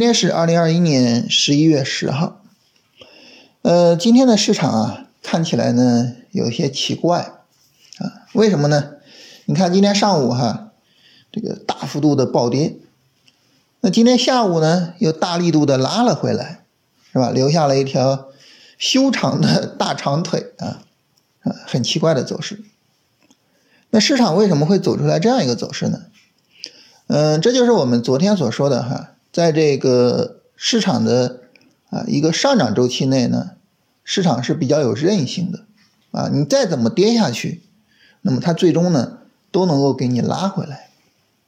今天是二零二一年十一月十号，呃，今天的市场啊，看起来呢有些奇怪啊，为什么呢？你看今天上午哈，这个大幅度的暴跌，那今天下午呢又大力度的拉了回来，是吧？留下了一条修长的 大长腿啊，啊，很奇怪的走势。那市场为什么会走出来这样一个走势呢？嗯，这就是我们昨天所说的哈。在这个市场的啊一个上涨周期内呢，市场是比较有韧性的啊，你再怎么跌下去，那么它最终呢都能够给你拉回来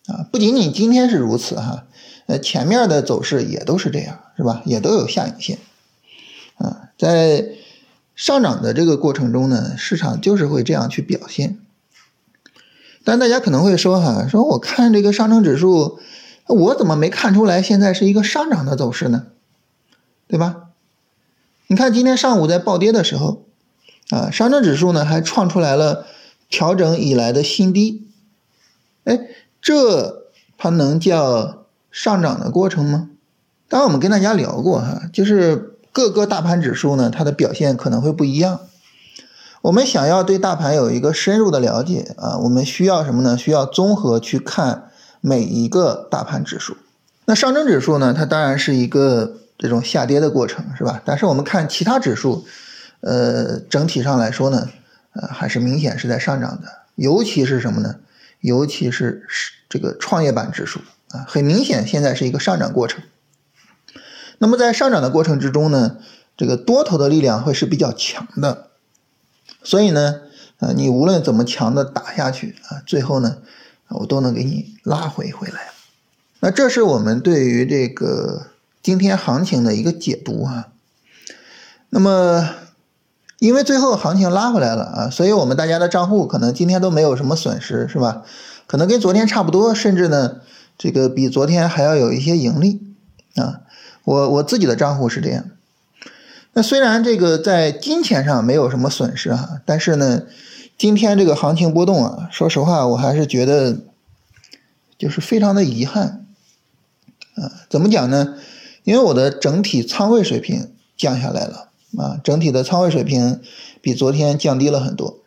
啊。不仅仅今天是如此哈，呃前面的走势也都是这样，是吧？也都有下影线啊，在上涨的这个过程中呢，市场就是会这样去表现。但大家可能会说哈，说我看这个上证指数。我怎么没看出来现在是一个上涨的走势呢？对吧？你看今天上午在暴跌的时候，啊，上证指数呢还创出来了调整以来的新低，哎，这它能叫上涨的过程吗？当然我们跟大家聊过哈，就是各个大盘指数呢，它的表现可能会不一样。我们想要对大盘有一个深入的了解啊，我们需要什么呢？需要综合去看。每一个大盘指数，那上证指数呢？它当然是一个这种下跌的过程，是吧？但是我们看其他指数，呃，整体上来说呢，呃，还是明显是在上涨的。尤其是什么呢？尤其是是这个创业板指数啊，很明显现在是一个上涨过程。那么在上涨的过程之中呢，这个多头的力量会是比较强的。所以呢，呃，你无论怎么强的打下去啊，最后呢。我都能给你拉回回来，那这是我们对于这个今天行情的一个解读啊。那么，因为最后行情拉回来了啊，所以我们大家的账户可能今天都没有什么损失，是吧？可能跟昨天差不多，甚至呢，这个比昨天还要有一些盈利啊。我我自己的账户是这样。那虽然这个在金钱上没有什么损失啊，但是呢。今天这个行情波动啊，说实话，我还是觉得就是非常的遗憾啊。怎么讲呢？因为我的整体仓位水平降下来了啊，整体的仓位水平比昨天降低了很多。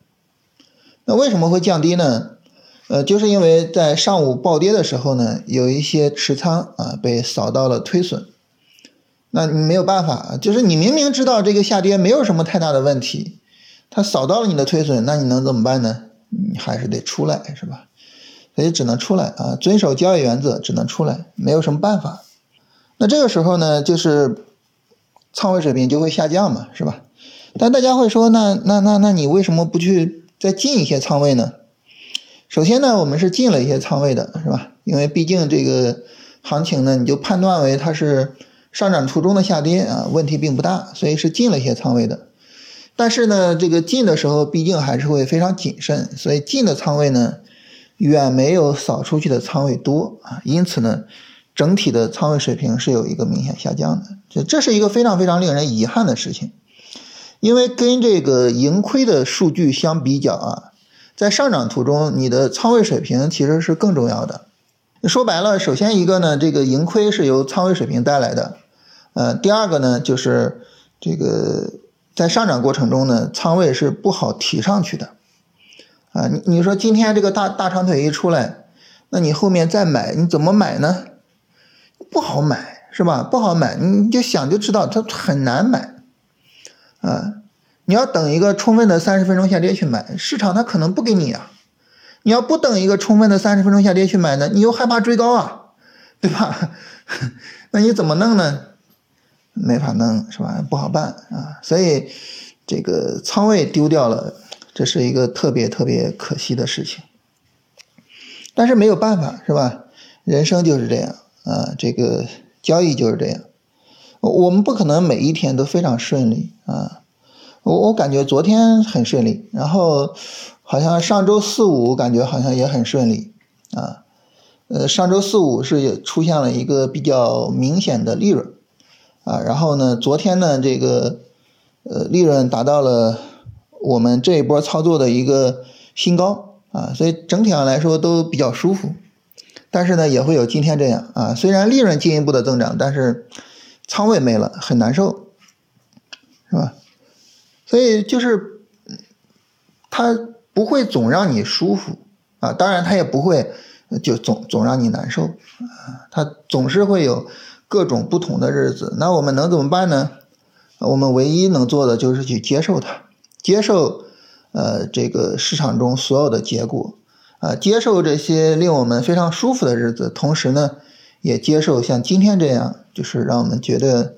那为什么会降低呢？呃，就是因为在上午暴跌的时候呢，有一些持仓啊被扫到了推损。那你没有办法，就是你明明知道这个下跌没有什么太大的问题。它扫到了你的推损，那你能怎么办呢？你还是得出来，是吧？所以只能出来啊，遵守交易原则，只能出来，没有什么办法。那这个时候呢，就是仓位水平就会下降嘛，是吧？但大家会说，那那那那你为什么不去再进一些仓位呢？首先呢，我们是进了一些仓位的，是吧？因为毕竟这个行情呢，你就判断为它是上涨途中的下跌啊，问题并不大，所以是进了一些仓位的。但是呢，这个进的时候毕竟还是会非常谨慎，所以进的仓位呢，远没有扫出去的仓位多啊，因此呢，整体的仓位水平是有一个明显下降的，这这是一个非常非常令人遗憾的事情，因为跟这个盈亏的数据相比较啊，在上涨途中，你的仓位水平其实是更重要的。说白了，首先一个呢，这个盈亏是由仓位水平带来的，呃，第二个呢，就是这个。在上涨过程中呢，仓位是不好提上去的，啊，你你说今天这个大大长腿一出来，那你后面再买，你怎么买呢？不好买是吧？不好买，你就想就知道它很难买，啊，你要等一个充分的三十分钟下跌去买，市场它可能不给你啊。你要不等一个充分的三十分钟下跌去买呢，你又害怕追高啊，对吧？那你怎么弄呢？没法弄是吧？不好办啊，所以这个仓位丢掉了，这是一个特别特别可惜的事情。但是没有办法是吧？人生就是这样啊，这个交易就是这样。我们不可能每一天都非常顺利啊。我我感觉昨天很顺利，然后好像上周四五感觉好像也很顺利啊。呃，上周四五是也出现了一个比较明显的利润。啊，然后呢，昨天呢，这个呃利润达到了我们这一波操作的一个新高啊，所以整体上来说都比较舒服。但是呢也会有今天这样啊，虽然利润进一步的增长，但是仓位没了，很难受，是吧？所以就是它不会总让你舒服啊，当然它也不会就总总让你难受啊，它总是会有各种不同的日子。那我们能怎么办呢？我们唯一能做的就是去接受它，接受呃这个市场中所有的结果。啊，接受这些令我们非常舒服的日子，同时呢，也接受像今天这样，就是让我们觉得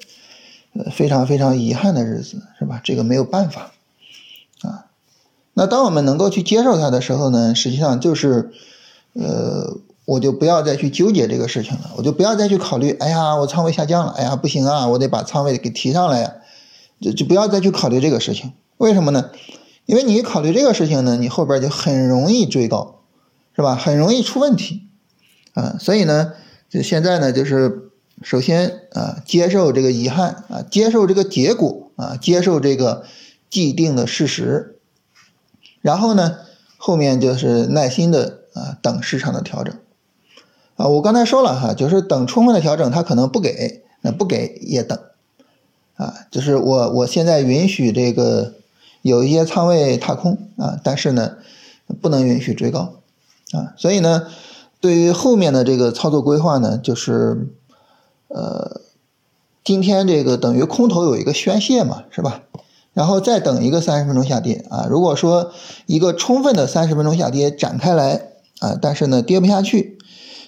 呃非常非常遗憾的日子，是吧？这个没有办法啊。那当我们能够去接受它的时候呢，实际上就是呃，我就不要再去纠结这个事情了，我就不要再去考虑，哎呀，我仓位下降了，哎呀，不行啊，我得把仓位给提上来呀，就就不要再去考虑这个事情。为什么呢？因为你考虑这个事情呢，你后边就很容易追高。是吧？很容易出问题，啊，所以呢，就现在呢，就是首先啊，接受这个遗憾啊，接受这个结果啊，接受这个既定的事实，然后呢，后面就是耐心的啊，等市场的调整，啊，我刚才说了哈，就是等充分的调整，它可能不给，那不给也等，啊，就是我我现在允许这个有一些仓位踏空啊，但是呢，不能允许追高。啊，所以呢，对于后面的这个操作规划呢，就是，呃，今天这个等于空头有一个宣泄嘛，是吧？然后再等一个三十分钟下跌啊。如果说一个充分的三十分钟下跌展开来啊，但是呢跌不下去，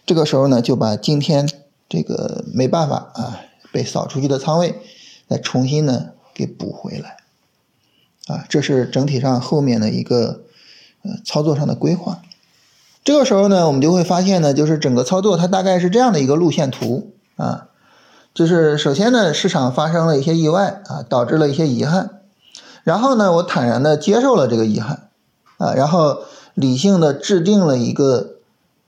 这个时候呢就把今天这个没办法啊被扫出去的仓位再重新呢给补回来，啊，这是整体上后面的一个呃操作上的规划。这个时候呢，我们就会发现呢，就是整个操作它大概是这样的一个路线图啊，就是首先呢，市场发生了一些意外啊，导致了一些遗憾，然后呢，我坦然的接受了这个遗憾啊，然后理性的制定了一个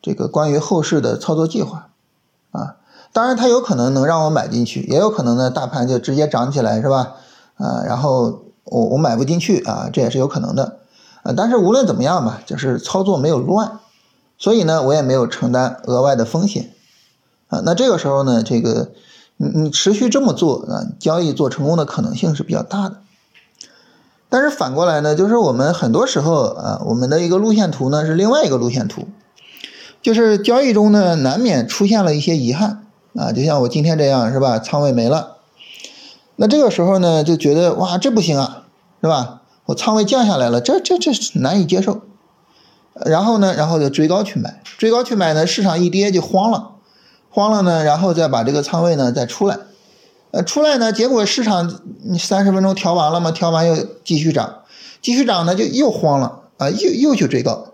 这个关于后市的操作计划啊，当然它有可能能让我买进去，也有可能呢，大盘就直接涨起来是吧？啊，然后我我买不进去啊，这也是有可能的啊，但是无论怎么样吧，就是操作没有乱。所以呢，我也没有承担额外的风险，啊，那这个时候呢，这个你你持续这么做啊，交易做成功的可能性是比较大的。但是反过来呢，就是我们很多时候啊，我们的一个路线图呢是另外一个路线图，就是交易中呢难免出现了一些遗憾啊，就像我今天这样是吧，仓位没了，那这个时候呢就觉得哇这不行啊，是吧？我仓位降下来了，这这这难以接受。然后呢，然后就追高去买，追高去买呢，市场一跌就慌了，慌了呢，然后再把这个仓位呢再出来，呃，出来呢，结果市场三十分钟调完了嘛，调完又继续涨，继续涨呢就又慌了啊，又又去追高，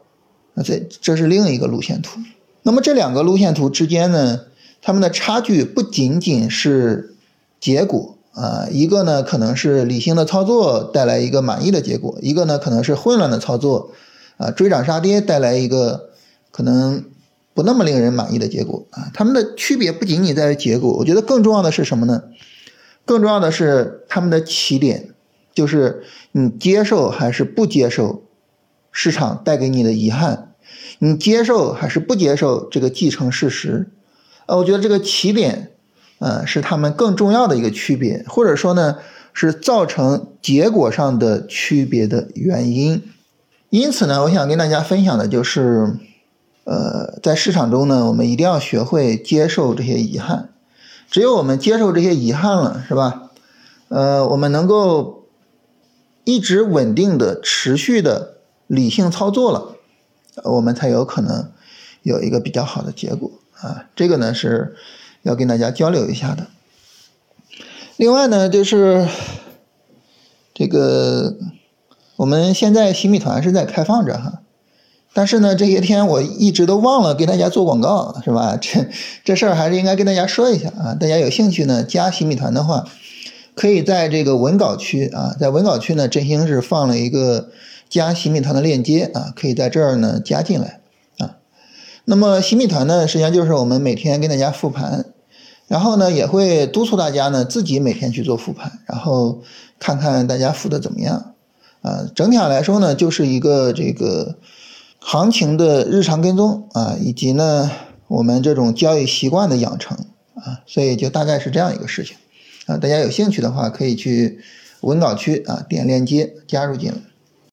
那这这是另一个路线图。那么这两个路线图之间呢，它们的差距不仅仅是结果啊，一个呢可能是理性的操作带来一个满意的结果，一个呢可能是混乱的操作。啊，追涨杀跌带来一个可能不那么令人满意的结果啊。它们的区别不仅仅在于结果，我觉得更重要的是什么呢？更重要的是他们的起点，就是你接受还是不接受市场带给你的遗憾，你接受还是不接受这个既成事实。呃，我觉得这个起点，呃，是他们更重要的一个区别，或者说呢，是造成结果上的区别的原因。因此呢，我想跟大家分享的就是，呃，在市场中呢，我们一定要学会接受这些遗憾。只有我们接受这些遗憾了，是吧？呃，我们能够一直稳定的、持续的理性操作了，我们才有可能有一个比较好的结果啊。这个呢是要跟大家交流一下的。另外呢，就是这个。我们现在新米团是在开放着哈，但是呢，这些天我一直都忘了给大家做广告，是吧？这这事儿还是应该跟大家说一下啊。大家有兴趣呢，加新米团的话，可以在这个文稿区啊，在文稿区呢，振兴是放了一个加新米团的链接啊，可以在这儿呢加进来啊。那么新米团呢，实际上就是我们每天跟大家复盘，然后呢，也会督促大家呢自己每天去做复盘，然后看看大家复的怎么样。啊，整体上来说呢，就是一个这个行情的日常跟踪啊，以及呢，我们这种交易习惯的养成啊，所以就大概是这样一个事情啊。大家有兴趣的话，可以去文稿区啊点链接加入进来。